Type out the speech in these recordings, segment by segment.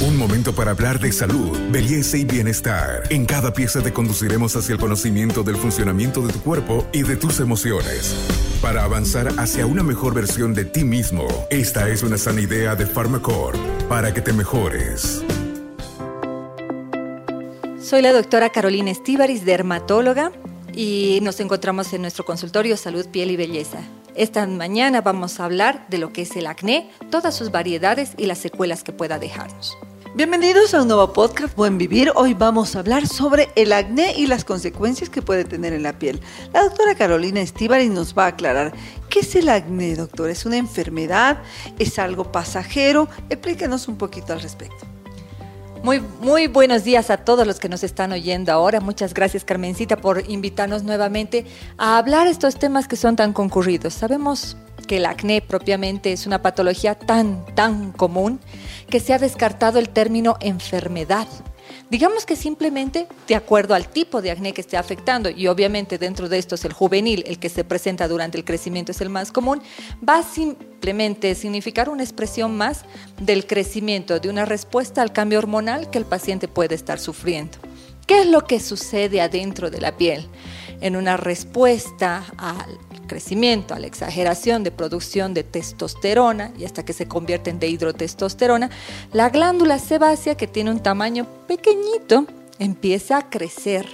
Un momento para hablar de salud, belleza y bienestar. En cada pieza te conduciremos hacia el conocimiento del funcionamiento de tu cuerpo y de tus emociones. Para avanzar hacia una mejor versión de ti mismo, esta es una sana idea de Pharmacore para que te mejores. Soy la doctora Carolina Estíbaris, dermatóloga, y nos encontramos en nuestro consultorio Salud, Piel y Belleza. Esta mañana vamos a hablar de lo que es el acné, todas sus variedades y las secuelas que pueda dejarnos. Bienvenidos a un nuevo podcast Buen Vivir. Hoy vamos a hablar sobre el acné y las consecuencias que puede tener en la piel. La doctora Carolina Estíbaris nos va a aclarar qué es el acné, doctor. ¿Es una enfermedad? ¿Es algo pasajero? Explíquenos un poquito al respecto. Muy, muy buenos días a todos los que nos están oyendo ahora. Muchas gracias, Carmencita, por invitarnos nuevamente a hablar estos temas que son tan concurridos. Sabemos que el acné propiamente es una patología tan, tan común que se ha descartado el término enfermedad Digamos que simplemente de acuerdo al tipo de acné que esté afectando, y obviamente dentro de estos el juvenil, el que se presenta durante el crecimiento es el más común, va a simplemente significar una expresión más del crecimiento, de una respuesta al cambio hormonal que el paciente puede estar sufriendo. ¿Qué es lo que sucede adentro de la piel? En una respuesta al crecimiento, a la exageración de producción de testosterona y hasta que se convierte en dehidrotestosterona, la glándula sebácea, que tiene un tamaño pequeñito, empieza a crecer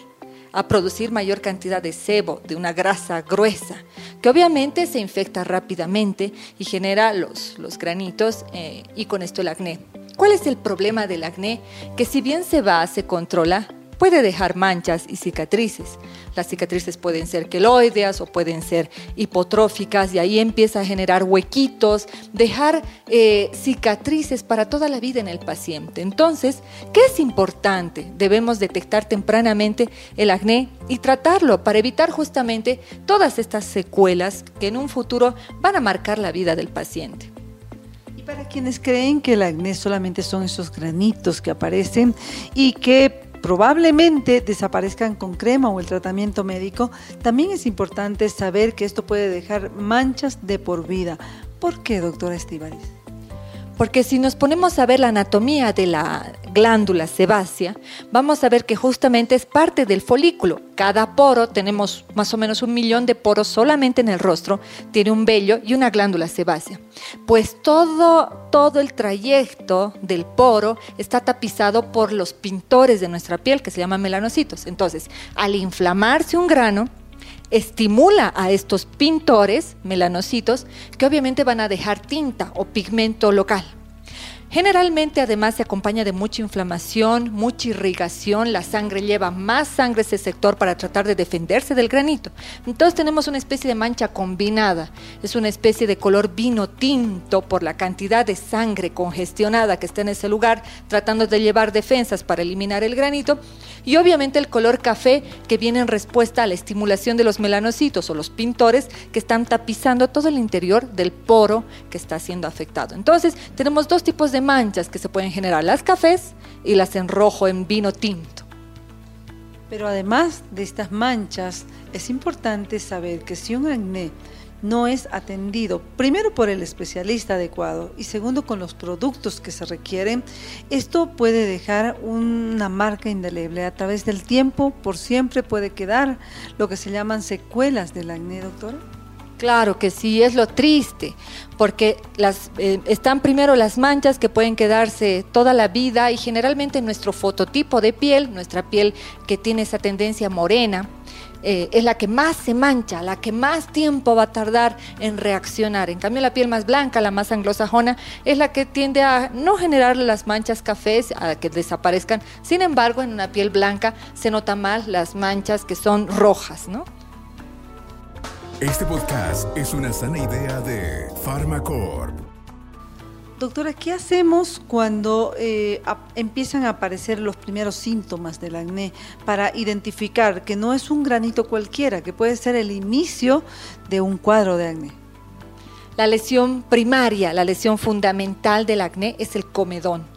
a producir mayor cantidad de sebo, de una grasa gruesa, que obviamente se infecta rápidamente y genera los, los granitos eh, y con esto el acné. ¿Cuál es el problema del acné? Que si bien se va, se controla, puede dejar manchas y cicatrices. Las cicatrices pueden ser queloideas o pueden ser hipotróficas y ahí empieza a generar huequitos, dejar eh, cicatrices para toda la vida en el paciente. Entonces, ¿qué es importante? Debemos detectar tempranamente el acné y tratarlo para evitar justamente todas estas secuelas que en un futuro van a marcar la vida del paciente. Y para quienes creen que el acné solamente son esos granitos que aparecen y que probablemente desaparezcan con crema o el tratamiento médico, también es importante saber que esto puede dejar manchas de por vida. ¿Por qué, doctora Estíbaliz? Porque si nos ponemos a ver la anatomía de la glándula sebácea, vamos a ver que justamente es parte del folículo. Cada poro, tenemos más o menos un millón de poros solamente en el rostro, tiene un vello y una glándula sebácea. Pues todo, todo el trayecto del poro está tapizado por los pintores de nuestra piel, que se llaman melanocitos. Entonces, al inflamarse un grano, estimula a estos pintores melanocitos que obviamente van a dejar tinta o pigmento local. Generalmente además se acompaña de mucha inflamación, mucha irrigación, la sangre lleva más sangre a ese sector para tratar de defenderse del granito. Entonces tenemos una especie de mancha combinada, es una especie de color vino tinto por la cantidad de sangre congestionada que está en ese lugar, tratando de llevar defensas para eliminar el granito, y obviamente el color café que viene en respuesta a la estimulación de los melanocitos o los pintores que están tapizando todo el interior del poro que está siendo afectado. Entonces tenemos dos tipos de manchas que se pueden generar, las cafés y las en rojo, en vino tinto. Pero además de estas manchas, es importante saber que si un acné no es atendido, primero por el especialista adecuado y segundo con los productos que se requieren, esto puede dejar una marca indeleble. A través del tiempo, por siempre puede quedar lo que se llaman secuelas del acné, doctora. Claro que sí, es lo triste, porque eh, están primero las manchas que pueden quedarse toda la vida y generalmente nuestro fototipo de piel, nuestra piel que tiene esa tendencia morena, eh, es la que más se mancha, la que más tiempo va a tardar en reaccionar. En cambio, la piel más blanca, la más anglosajona, es la que tiende a no generar las manchas cafés, a que desaparezcan. Sin embargo, en una piel blanca se nota más las manchas que son rojas, ¿no? Este podcast es una sana idea de Pharmacorp. Doctora, ¿qué hacemos cuando eh, empiezan a aparecer los primeros síntomas del acné para identificar que no es un granito cualquiera, que puede ser el inicio de un cuadro de acné? La lesión primaria, la lesión fundamental del acné es el comedón.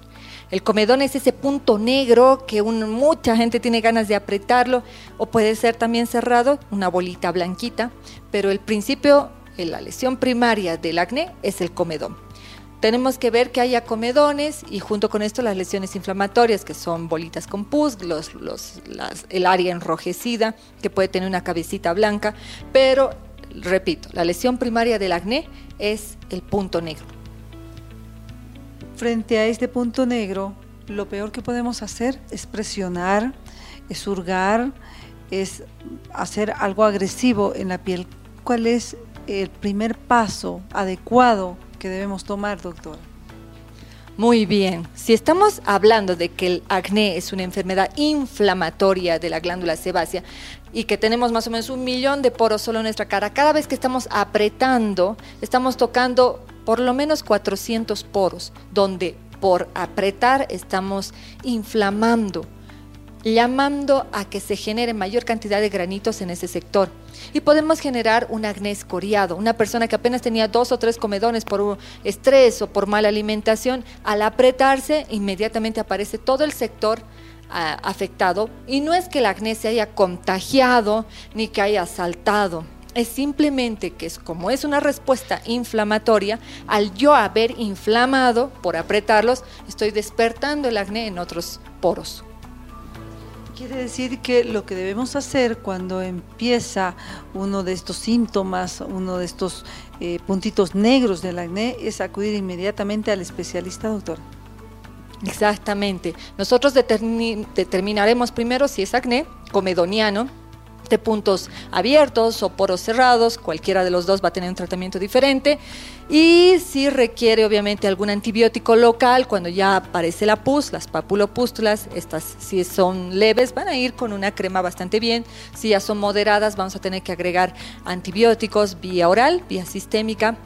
El comedón es ese punto negro que mucha gente tiene ganas de apretarlo o puede ser también cerrado, una bolita blanquita, pero el principio, la lesión primaria del acné es el comedón. tenemos que ver que haya comedones y junto con esto las lesiones inflamatorias, que son bolitas con pus, el área enrojecida, que puede tener una cabecita blanca, pero repito, la lesión primaria del acné es el punto negro. Frente a este punto negro, lo peor que podemos hacer es presionar, es hurgar, es hacer algo agresivo en la piel. ¿Cuál es el primer paso adecuado que debemos tomar, doctor? Muy bien. Si estamos hablando de que el acné es una enfermedad inflamatoria de la glándula sebácea y que tenemos más o menos un millón de poros solo en nuestra cara, cada vez que estamos apretando, estamos tocando por lo menos 400 poros, donde por apretar estamos inflamando llamando a que se genere mayor cantidad de granitos en ese sector. Y podemos generar un acné escoriado. Una persona que apenas tenía dos o tres comedones por estrés o por mala alimentación, al apretarse, inmediatamente aparece todo el sector ah, afectado. Y no es que el acné se haya contagiado ni que haya saltado. Es simplemente que es como es una respuesta inflamatoria, al yo haber inflamado por apretarlos, estoy despertando el acné en otros poros. Quiere decir que lo que debemos hacer cuando empieza uno de estos síntomas, uno de estos eh, puntitos negros del acné, es acudir inmediatamente al especialista, doctor. Exactamente. Nosotros determinaremos primero si es acné comedoniano, de puntos abiertos o poros cerrados, cualquiera de los dos va a tener un tratamiento diferente. Y si requiere obviamente algún antibiótico local, cuando ya aparece la pus, las papulopústulas, estas si son leves van a ir con una crema bastante bien. Si ya son moderadas vamos a tener que agregar antibióticos vía oral, vía sistémica.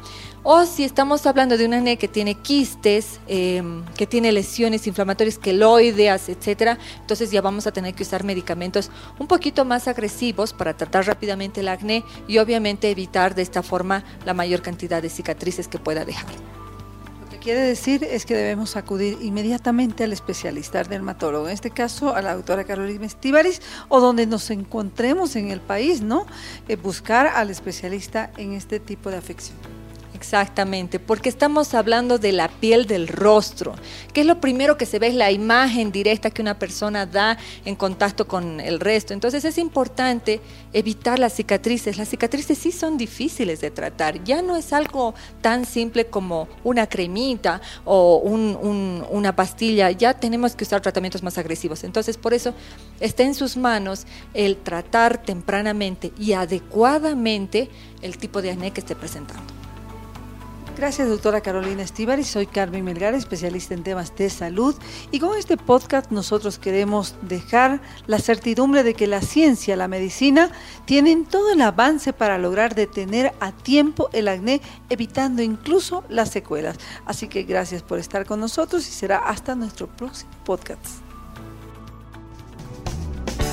O si estamos hablando de un acné que tiene quistes, em, que tiene lesiones inflamatorias queloideas, etcétera, entonces ya vamos a tener que usar medicamentos un poquito más agresivos para tratar rápidamente el acné y obviamente evitar de esta forma la mayor cantidad de cicatrices que pueda dejar. Lo que quiere decir es que debemos acudir inmediatamente al especialista, al dermatólogo, en este caso a la doctora Carolina Estivaris, o donde nos encontremos en el país, ¿no? Eh, buscar al especialista en este tipo de afección. Exactamente, porque estamos hablando de la piel del rostro, que es lo primero que se ve, es la imagen directa que una persona da en contacto con el resto. Entonces es importante evitar las cicatrices. Las cicatrices sí son difíciles de tratar, ya no es algo tan simple como una cremita o una pastilla, ya tenemos que usar tratamientos más agresivos. Entonces por eso está en sus manos el tratar tempranamente y adecuadamente el tipo de acné que esté presentando. Gracias, doctora Carolina Estíbal. Soy Carmen Melgar, especialista en temas de salud. Y con este podcast nosotros queremos dejar la certidumbre de que la ciencia, la medicina, tienen todo el avance para lograr detener a tiempo el acné, evitando incluso las secuelas. Así que gracias por estar con nosotros y será hasta nuestro próximo podcast.